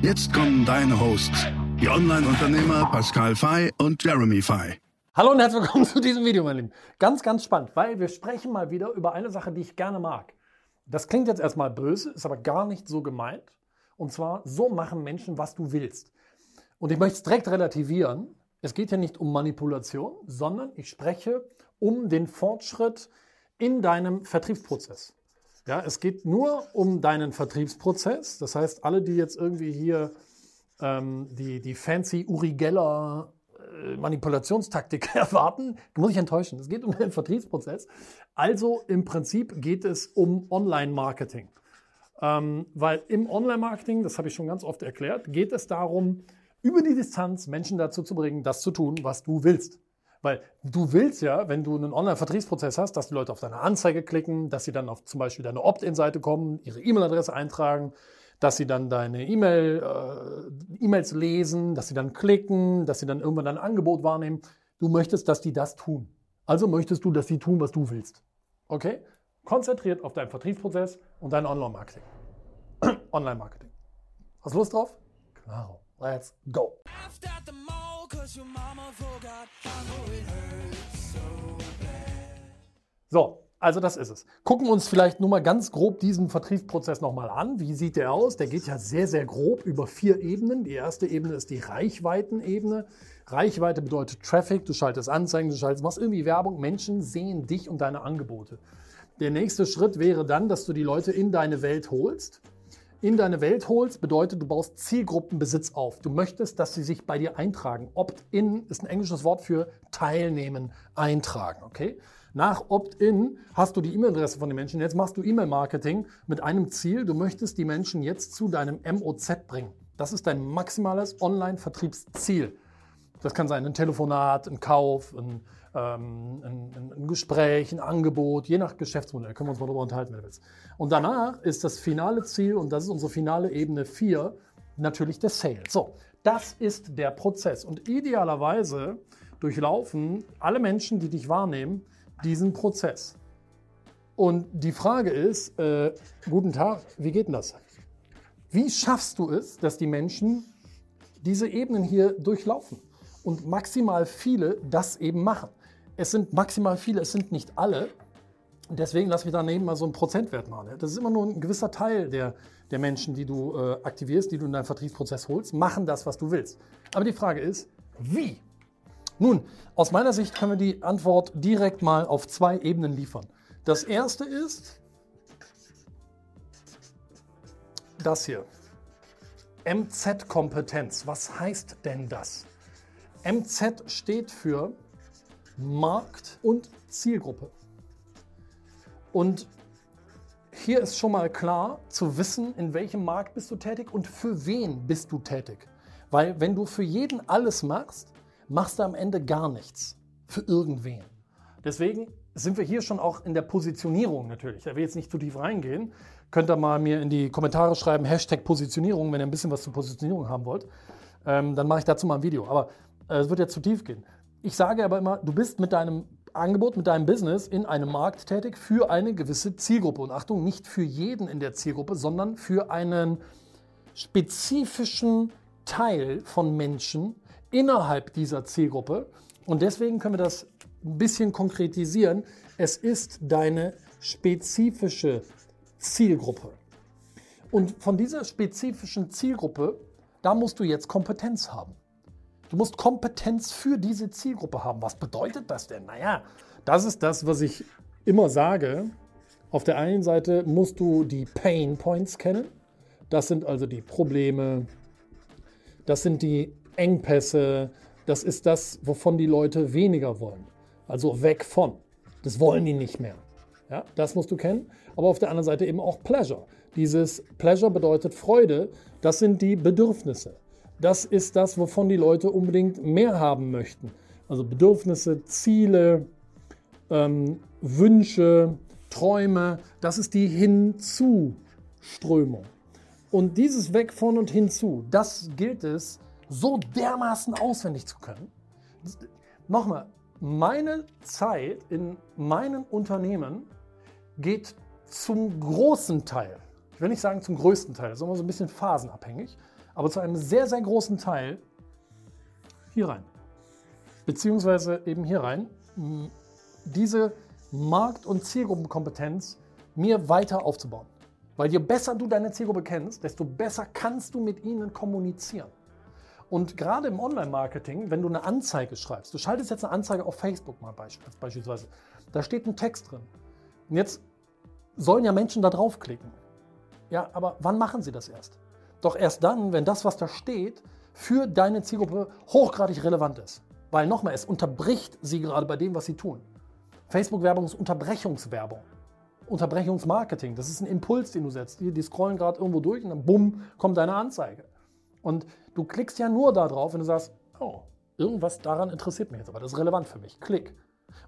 Jetzt kommen deine Hosts, die Online-Unternehmer Pascal Fay und Jeremy Fay. Hallo und herzlich willkommen zu diesem Video, meine Lieben. Ganz, ganz spannend, weil wir sprechen mal wieder über eine Sache, die ich gerne mag. Das klingt jetzt erstmal böse, ist aber gar nicht so gemeint. Und zwar, so machen Menschen, was du willst. Und ich möchte es direkt relativieren. Es geht ja nicht um Manipulation, sondern ich spreche um den Fortschritt in deinem Vertriebsprozess. Ja, es geht nur um deinen Vertriebsprozess. Das heißt, alle, die jetzt irgendwie hier ähm, die, die fancy Uri Geller äh, Manipulationstaktik erwarten, muss ich enttäuschen. Es geht um den Vertriebsprozess. Also im Prinzip geht es um Online-Marketing. Ähm, weil im Online-Marketing, das habe ich schon ganz oft erklärt, geht es darum, über die Distanz Menschen dazu zu bringen, das zu tun, was du willst. Weil du willst ja, wenn du einen Online-Vertriebsprozess hast, dass die Leute auf deine Anzeige klicken, dass sie dann auf zum Beispiel deine Opt-in-Seite kommen, ihre E-Mail-Adresse eintragen, dass sie dann deine E-Mail, äh, E-Mails lesen, dass sie dann klicken, dass sie dann irgendwann dein Angebot wahrnehmen. Du möchtest, dass die das tun. Also möchtest du, dass sie tun, was du willst. Okay? Konzentriert auf deinen Vertriebsprozess und dein Online-Marketing. Online-Marketing. Hast du Lust drauf? Klar. Let's go. So, also das ist es. Gucken wir uns vielleicht nur mal ganz grob diesen Vertriebsprozess nochmal an. Wie sieht der aus? Der geht ja sehr, sehr grob über vier Ebenen. Die erste Ebene ist die Reichweitenebene. Reichweite bedeutet Traffic. Du schaltest Anzeigen, du schaltest, machst irgendwie Werbung. Menschen sehen dich und deine Angebote. Der nächste Schritt wäre dann, dass du die Leute in deine Welt holst in deine Welt holst, bedeutet, du baust Zielgruppenbesitz auf. Du möchtest, dass sie sich bei dir eintragen. Opt-in ist ein englisches Wort für teilnehmen, eintragen. Okay? Nach Opt-in hast du die E-Mail-Adresse von den Menschen. Jetzt machst du E-Mail-Marketing mit einem Ziel. Du möchtest die Menschen jetzt zu deinem MOZ bringen. Das ist dein maximales Online-Vertriebsziel. Das kann sein ein Telefonat, ein Kauf, ein ähm, ein, ein, Gespräch, ein Angebot, je nach Geschäftsmodell, können wir uns mal darüber unterhalten, wenn du willst. Und danach ist das finale Ziel, und das ist unsere finale Ebene 4, natürlich der Sale. So, das ist der Prozess. Und idealerweise durchlaufen alle Menschen, die dich wahrnehmen, diesen Prozess. Und die Frage ist, äh, guten Tag, wie geht denn das? Wie schaffst du es, dass die Menschen diese Ebenen hier durchlaufen und maximal viele das eben machen? Es sind maximal viele, es sind nicht alle. Deswegen lass mich daneben mal so einen Prozentwert machen. Das ist immer nur ein gewisser Teil der, der Menschen, die du äh, aktivierst, die du in deinen Vertriebsprozess holst, machen das, was du willst. Aber die Frage ist, wie? Nun, aus meiner Sicht können wir die Antwort direkt mal auf zwei Ebenen liefern. Das erste ist das hier. MZ-Kompetenz. Was heißt denn das? MZ steht für Markt und Zielgruppe. Und hier ist schon mal klar zu wissen, in welchem Markt bist du tätig und für wen bist du tätig. Weil wenn du für jeden alles machst, machst du am Ende gar nichts für irgendwen. Deswegen sind wir hier schon auch in der Positionierung natürlich. Da will jetzt nicht zu tief reingehen. Könnt ihr mal mir in die Kommentare schreiben, Hashtag Positionierung, wenn ihr ein bisschen was zur Positionierung haben wollt. Ähm, dann mache ich dazu mal ein Video. Aber äh, es wird jetzt zu tief gehen. Ich sage aber immer, du bist mit deinem Angebot, mit deinem Business in einem Markt tätig für eine gewisse Zielgruppe. Und Achtung, nicht für jeden in der Zielgruppe, sondern für einen spezifischen Teil von Menschen innerhalb dieser Zielgruppe. Und deswegen können wir das ein bisschen konkretisieren. Es ist deine spezifische Zielgruppe. Und von dieser spezifischen Zielgruppe, da musst du jetzt Kompetenz haben. Du musst Kompetenz für diese Zielgruppe haben. Was bedeutet das denn? Naja, das ist das, was ich immer sage. Auf der einen Seite musst du die Pain Points kennen. Das sind also die Probleme, das sind die Engpässe, das ist das, wovon die Leute weniger wollen. Also weg von. Das wollen die nicht mehr. Ja, das musst du kennen. Aber auf der anderen Seite eben auch Pleasure. Dieses Pleasure bedeutet Freude. Das sind die Bedürfnisse. Das ist das, wovon die Leute unbedingt mehr haben möchten. Also Bedürfnisse, Ziele, ähm, Wünsche, Träume, das ist die Hinzuströmung. Und dieses Weg von und hinzu, das gilt es so dermaßen auswendig zu können. Nochmal, meine Zeit in meinen Unternehmen geht zum großen Teil, ich will nicht sagen zum größten Teil, immer so ein bisschen phasenabhängig, aber zu einem sehr, sehr großen Teil hier rein. Beziehungsweise eben hier rein, diese Markt- und Zielgruppenkompetenz mir weiter aufzubauen. Weil je besser du deine Zielgruppe kennst, desto besser kannst du mit ihnen kommunizieren. Und gerade im Online-Marketing, wenn du eine Anzeige schreibst, du schaltest jetzt eine Anzeige auf Facebook mal beispielsweise, da steht ein Text drin. Und jetzt sollen ja Menschen da draufklicken. Ja, aber wann machen sie das erst? Doch erst dann, wenn das, was da steht, für deine Zielgruppe hochgradig relevant ist. Weil nochmal, es unterbricht sie gerade bei dem, was sie tun. Facebook-Werbung ist Unterbrechungswerbung. Unterbrechungsmarketing. Das ist ein Impuls, den du setzt. Die, die scrollen gerade irgendwo durch und dann bumm, kommt deine Anzeige. Und du klickst ja nur darauf, wenn du sagst, oh, irgendwas daran interessiert mich jetzt, aber das ist relevant für mich. Klick.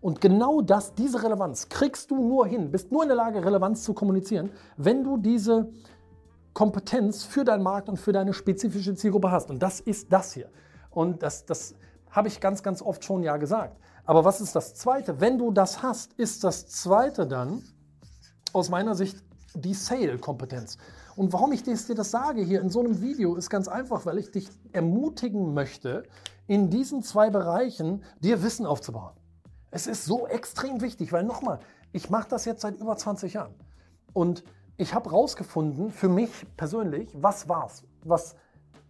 Und genau das, diese Relevanz, kriegst du nur hin, bist nur in der Lage, Relevanz zu kommunizieren, wenn du diese Kompetenz für deinen Markt und für deine spezifische Zielgruppe hast. Und das ist das hier. Und das, das habe ich ganz, ganz oft schon ja gesagt. Aber was ist das Zweite? Wenn du das hast, ist das Zweite dann aus meiner Sicht die Sale-Kompetenz. Und warum ich dir das sage hier in so einem Video, ist ganz einfach, weil ich dich ermutigen möchte, in diesen zwei Bereichen dir Wissen aufzubauen. Es ist so extrem wichtig, weil nochmal, ich mache das jetzt seit über 20 Jahren. Und ich habe herausgefunden, für mich persönlich, was war es, was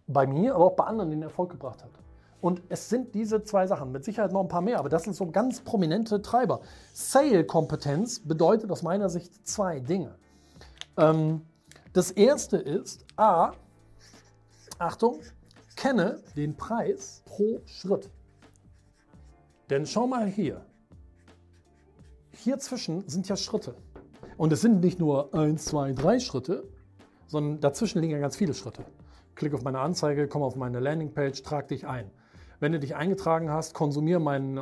bei mir, aber auch bei anderen den Erfolg gebracht hat. Und es sind diese zwei Sachen, mit Sicherheit noch ein paar mehr, aber das sind so ganz prominente Treiber. Sale-Kompetenz bedeutet aus meiner Sicht zwei Dinge. Ähm, das erste ist, A, Achtung, kenne den Preis pro Schritt. Denn schau mal hier. Hier zwischen sind ja Schritte. Und es sind nicht nur 1, 2, 3 Schritte, sondern dazwischen liegen ja ganz viele Schritte. Klick auf meine Anzeige, komm auf meine Landingpage, trag dich ein. Wenn du dich eingetragen hast, konsumiere meinen,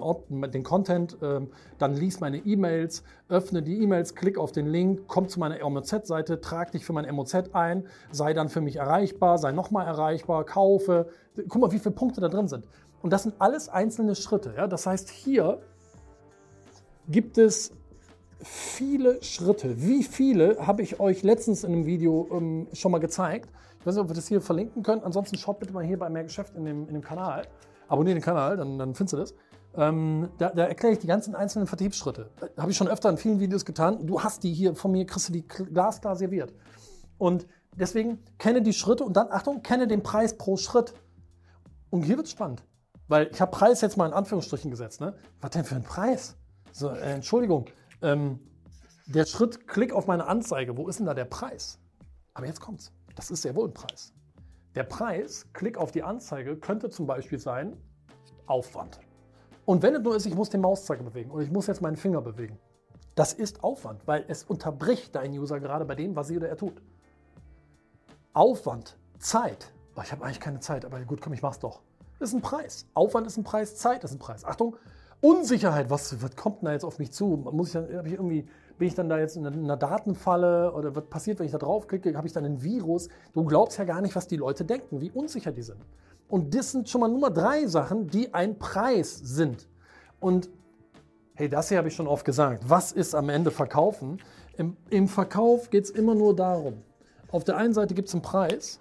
den Content, ähm, dann lies meine E-Mails, öffne die E-Mails, klick auf den Link, komm zu meiner MOZ-Seite, trag dich für mein MOZ ein, sei dann für mich erreichbar, sei nochmal erreichbar, kaufe. Guck mal, wie viele Punkte da drin sind. Und das sind alles einzelne Schritte. Ja? Das heißt, hier gibt es viele Schritte. Wie viele habe ich euch letztens in einem Video ähm, schon mal gezeigt. Ich weiß nicht, ob wir das hier verlinken können. Ansonsten schaut bitte mal hier bei Mehr Geschäft in dem, in dem Kanal abonniere den Kanal, dann, dann findest du das. Ähm, da, da, erkläre ich die ganzen einzelnen Vertriebsschritte. Habe ich schon öfter in vielen Videos getan. Du hast die hier von mir, kriegst du die glasklar serviert. Und deswegen kenne die Schritte und dann, Achtung, kenne den Preis pro Schritt. Und hier wird es spannend. Weil ich habe Preis jetzt mal in Anführungsstrichen gesetzt. Ne? Was denn für ein Preis? So, äh, Entschuldigung. Ähm, der Schritt, klick auf meine Anzeige. Wo ist denn da der Preis? Aber jetzt kommt's. Das ist sehr wohl ein Preis. Der Preis, Klick auf die Anzeige, könnte zum Beispiel sein Aufwand. Und wenn es nur ist, ich muss den Mauszeiger bewegen oder ich muss jetzt meinen Finger bewegen. Das ist Aufwand, weil es unterbricht deinen User gerade bei dem, was sie oder er tut. Aufwand, Zeit. Oh, ich habe eigentlich keine Zeit, aber gut, komm, ich mach's doch. Ist ein Preis. Aufwand ist ein Preis, Zeit ist ein Preis. Achtung, Unsicherheit, was, was kommt da jetzt auf mich zu? Muss ich, habe ich irgendwie bin ich dann da jetzt in einer Datenfalle oder was passiert, wenn ich da draufklicke? Habe ich dann ein Virus? Du glaubst ja gar nicht, was die Leute denken, wie unsicher die sind. Und das sind schon mal Nummer drei Sachen, die ein Preis sind. Und hey, das hier habe ich schon oft gesagt. Was ist am Ende Verkaufen? Im, im Verkauf geht es immer nur darum. Auf der einen Seite gibt es einen Preis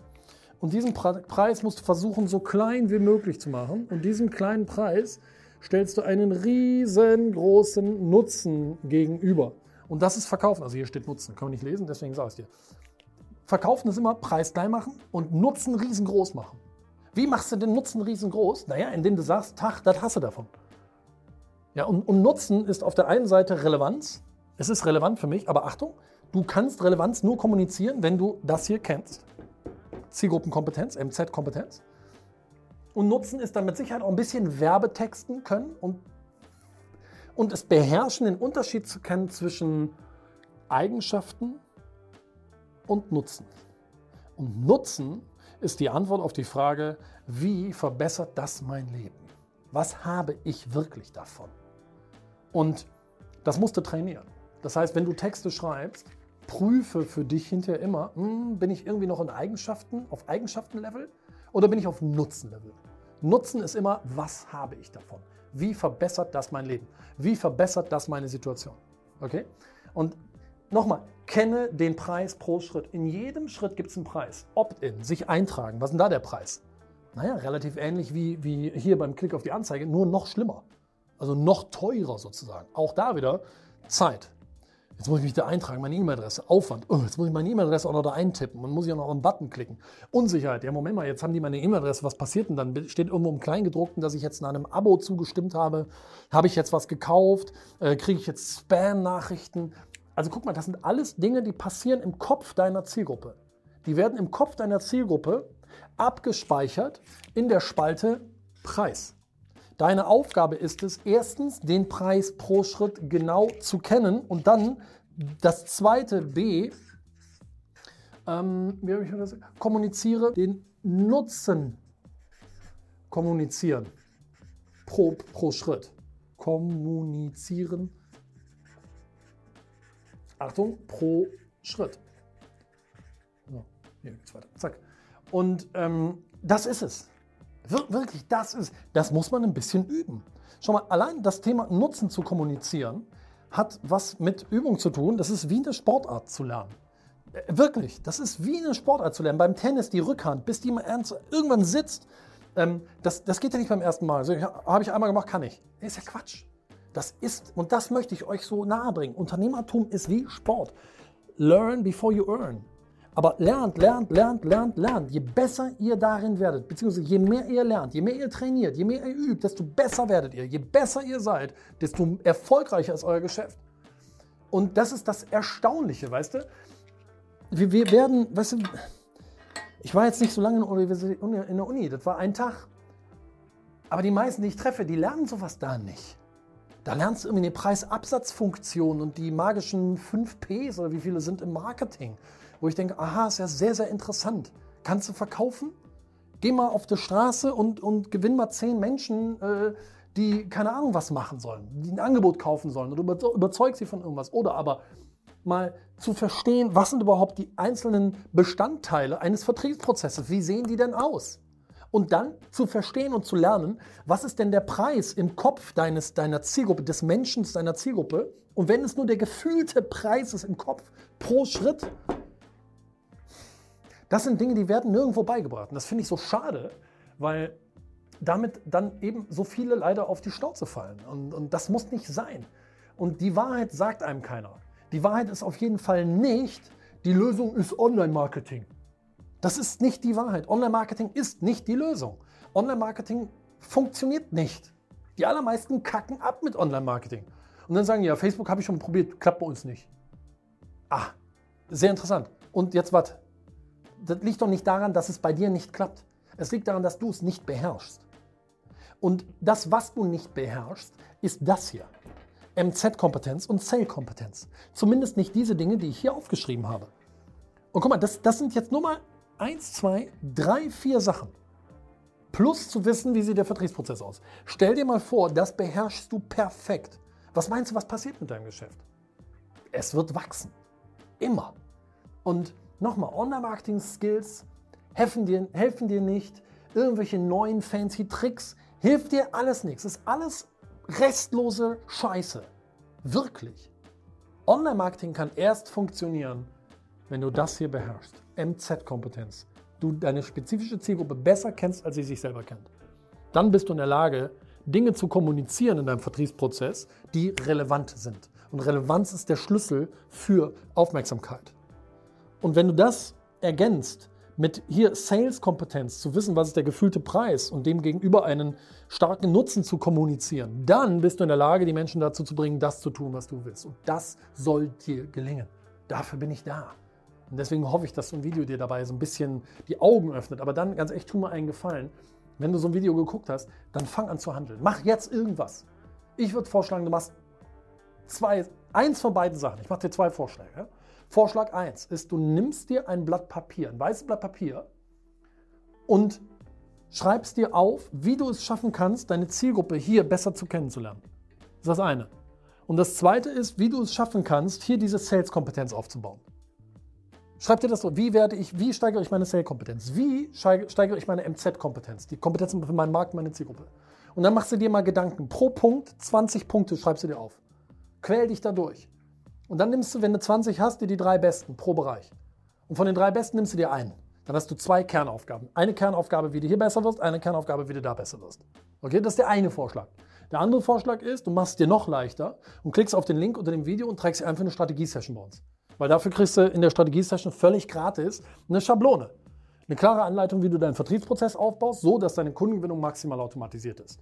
und diesen Preis musst du versuchen, so klein wie möglich zu machen. Und diesem kleinen Preis stellst du einen riesengroßen Nutzen gegenüber. Und das ist Verkaufen. Also hier steht Nutzen, kann man nicht lesen, deswegen sage ich es dir. Verkaufen ist immer Preis klein machen und Nutzen riesengroß machen. Wie machst du den Nutzen riesengroß? Naja, indem du sagst, Tag, das hast du davon. Ja, und, und Nutzen ist auf der einen Seite Relevanz. Es ist relevant für mich, aber Achtung, du kannst Relevanz nur kommunizieren, wenn du das hier kennst. Zielgruppenkompetenz, MZ-Kompetenz. Und Nutzen ist dann mit Sicherheit auch ein bisschen Werbetexten können und und es beherrschen, den Unterschied zu kennen zwischen Eigenschaften und Nutzen. Und Nutzen ist die Antwort auf die Frage, wie verbessert das mein Leben? Was habe ich wirklich davon? Und das musst du trainieren. Das heißt, wenn du Texte schreibst, prüfe für dich hinterher immer, hm, bin ich irgendwie noch in Eigenschaften, auf Eigenschaftenlevel oder bin ich auf Nutzenlevel? Nutzen ist immer, was habe ich davon? Wie verbessert das mein Leben? Wie verbessert das meine Situation? Okay? Und nochmal, kenne den Preis pro Schritt. In jedem Schritt gibt es einen Preis. Opt-in, sich eintragen. Was ist denn da der Preis? Naja, relativ ähnlich wie, wie hier beim Klick auf die Anzeige, nur noch schlimmer. Also noch teurer sozusagen. Auch da wieder Zeit. Jetzt muss ich mich da eintragen, meine E-Mail-Adresse, Aufwand. Oh, jetzt muss ich meine E-Mail-Adresse auch noch da eintippen und muss ich auch noch einen Button klicken. Unsicherheit. Ja, Moment mal, jetzt haben die meine E-Mail-Adresse. Was passiert denn dann? Steht irgendwo im Kleingedruckten, dass ich jetzt in einem Abo zugestimmt habe. Habe ich jetzt was gekauft? Äh, Kriege ich jetzt Spam-Nachrichten? Also guck mal, das sind alles Dinge, die passieren im Kopf deiner Zielgruppe. Die werden im Kopf deiner Zielgruppe abgespeichert in der Spalte Preis. Deine Aufgabe ist es, erstens den Preis pro Schritt genau zu kennen und dann das zweite B, ähm, wie habe ich das? kommuniziere den Nutzen kommunizieren pro, pro Schritt. Kommunizieren. Achtung, pro Schritt. So, hier geht's weiter. Zack. Und ähm, das ist es. Wirklich, das ist, das muss man ein bisschen üben. Schau mal, allein das Thema Nutzen zu kommunizieren hat was mit Übung zu tun. Das ist wie eine Sportart zu lernen. Äh, wirklich, das ist wie eine Sportart zu lernen. Beim Tennis die Rückhand, bis die mal ernst, irgendwann sitzt. Ähm, das, das geht ja nicht beim ersten Mal. Also, Habe ich einmal gemacht, kann ich. Das ist ja Quatsch. Das ist, und das möchte ich euch so nahe bringen. Unternehmertum ist wie Sport. Learn before you earn. Aber lernt, lernt, lernt, lernt, lernt. Je besser ihr darin werdet, beziehungsweise je mehr ihr lernt, je mehr ihr trainiert, je mehr ihr übt, desto besser werdet ihr. Je besser ihr seid, desto erfolgreicher ist euer Geschäft. Und das ist das Erstaunliche, weißt du? Wir, wir werden, weißt du, ich war jetzt nicht so lange in der Uni, das war ein Tag. Aber die meisten, die ich treffe, die lernen sowas da nicht. Da lernst du irgendwie eine Preisabsatzfunktion und die magischen 5 Ps oder wie viele sind im Marketing wo ich denke, aha, ist ja sehr, sehr interessant. Kannst du verkaufen? Geh mal auf die Straße und, und gewinn mal zehn Menschen, äh, die keine Ahnung was machen sollen, die ein Angebot kaufen sollen oder überzeug sie von irgendwas. Oder aber mal zu verstehen, was sind überhaupt die einzelnen Bestandteile eines Vertriebsprozesses? Wie sehen die denn aus? Und dann zu verstehen und zu lernen, was ist denn der Preis im Kopf deines, deiner Zielgruppe, des Menschen, deiner Zielgruppe? Und wenn es nur der gefühlte Preis ist im Kopf pro Schritt, das sind Dinge, die werden nirgendwo beigebracht. Und das finde ich so schade, weil damit dann eben so viele leider auf die Schnauze fallen. Und, und das muss nicht sein. Und die Wahrheit sagt einem keiner. Die Wahrheit ist auf jeden Fall nicht, die Lösung ist Online-Marketing. Das ist nicht die Wahrheit. Online-Marketing ist nicht die Lösung. Online-Marketing funktioniert nicht. Die allermeisten kacken ab mit Online-Marketing. Und dann sagen, ja, Facebook habe ich schon probiert, klappt bei uns nicht. Ah, sehr interessant. Und jetzt was? Das liegt doch nicht daran, dass es bei dir nicht klappt. Es liegt daran, dass du es nicht beherrschst. Und das, was du nicht beherrschst, ist das hier. MZ-Kompetenz und Sale-Kompetenz. Zumindest nicht diese Dinge, die ich hier aufgeschrieben habe. Und guck mal, das, das sind jetzt nur mal eins, zwei, drei, vier Sachen. Plus zu wissen, wie sieht der Vertriebsprozess aus. Stell dir mal vor, das beherrschst du perfekt. Was meinst du, was passiert mit deinem Geschäft? Es wird wachsen. Immer. Und Nochmal, Online-Marketing-Skills helfen dir, helfen dir nicht. Irgendwelche neuen fancy Tricks hilft dir alles nichts. Es ist alles restlose Scheiße. Wirklich. Online-Marketing kann erst funktionieren, wenn du das hier beherrschst. MZ-Kompetenz. Du deine spezifische Zielgruppe besser kennst, als sie sich selber kennt. Dann bist du in der Lage, Dinge zu kommunizieren in deinem Vertriebsprozess, die relevant sind. Und Relevanz ist der Schlüssel für Aufmerksamkeit. Und wenn du das ergänzt mit hier Sales-Kompetenz, zu wissen, was ist der gefühlte Preis und dem gegenüber einen starken Nutzen zu kommunizieren, dann bist du in der Lage, die Menschen dazu zu bringen, das zu tun, was du willst. Und das soll dir gelingen. Dafür bin ich da. Und deswegen hoffe ich, dass so ein Video dir dabei so ein bisschen die Augen öffnet. Aber dann, ganz echt, tu mir einen Gefallen. Wenn du so ein Video geguckt hast, dann fang an zu handeln. Mach jetzt irgendwas. Ich würde vorschlagen, du machst zwei, eins von beiden Sachen. Ich mache dir zwei Vorschläge. Vorschlag 1 ist, du nimmst dir ein Blatt Papier, ein weißes Blatt Papier und schreibst dir auf, wie du es schaffen kannst, deine Zielgruppe hier besser zu kennenzulernen. Das ist das eine. Und das zweite ist, wie du es schaffen kannst, hier diese Sales-Kompetenz aufzubauen. Schreib dir das so, wie werde ich, wie steigere ich meine Sales-Kompetenz? Wie steigere ich meine MZ-Kompetenz? Die Kompetenz für meinen Markt, meine Zielgruppe. Und dann machst du dir mal Gedanken. Pro Punkt 20 Punkte schreibst du dir auf. Quäl dich da durch. Und dann nimmst du, wenn du 20 hast, dir die drei besten pro Bereich. Und von den drei besten nimmst du dir einen. Dann hast du zwei Kernaufgaben. Eine Kernaufgabe, wie du hier besser wirst, eine Kernaufgabe, wie du da besser wirst. Okay, das ist der eine Vorschlag. Der andere Vorschlag ist, du machst es dir noch leichter und klickst auf den Link unter dem Video und trägst dir einfach eine Strategie-Session bei uns. Weil dafür kriegst du in der Strategie-Session völlig gratis eine Schablone. Eine klare Anleitung, wie du deinen Vertriebsprozess aufbaust, so dass deine Kundengewinnung maximal automatisiert ist.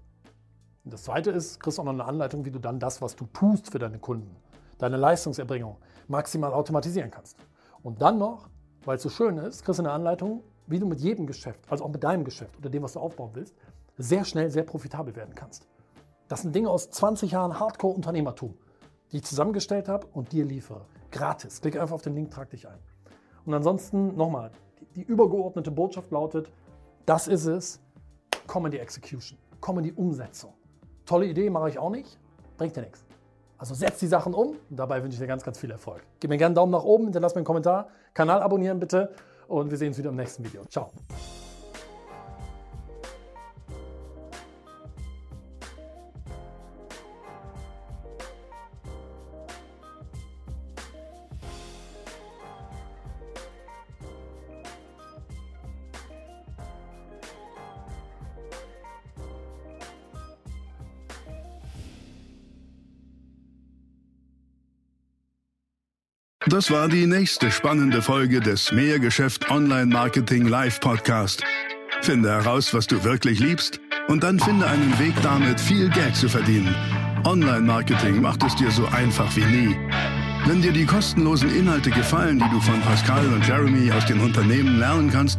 Und das zweite ist, kriegst auch noch eine Anleitung, wie du dann das, was du tust für deine Kunden, deine Leistungserbringung maximal automatisieren kannst. Und dann noch weil es so schön ist, kriegst du eine Anleitung, wie du mit jedem Geschäft, also auch mit deinem Geschäft oder dem, was du aufbauen willst, sehr schnell sehr profitabel werden kannst. Das sind Dinge aus 20 Jahren Hardcore-Unternehmertum, die ich zusammengestellt habe und dir liefere. Gratis. Klick einfach auf den Link, trag dich ein. Und ansonsten nochmal, die, übergeordnete Botschaft lautet, das ist es, komm in die Execution, komm in die Umsetzung. Tolle Idee, mache ich auch nicht, bringt dir nichts. Also setz die Sachen um und dabei wünsche ich dir ganz, ganz viel Erfolg. Gib mir gerne einen Daumen nach oben, hinterlass mir einen Kommentar, Kanal abonnieren bitte und wir sehen uns wieder im nächsten Video. Ciao. Das war die nächste spannende Folge des Mehrgeschäft Online Marketing Live Podcast. Finde heraus, was du wirklich liebst und dann finde einen Weg damit, viel Geld zu verdienen. Online Marketing macht es dir so einfach wie nie. Wenn dir die kostenlosen Inhalte gefallen, die du von Pascal und Jeremy aus den Unternehmen lernen kannst,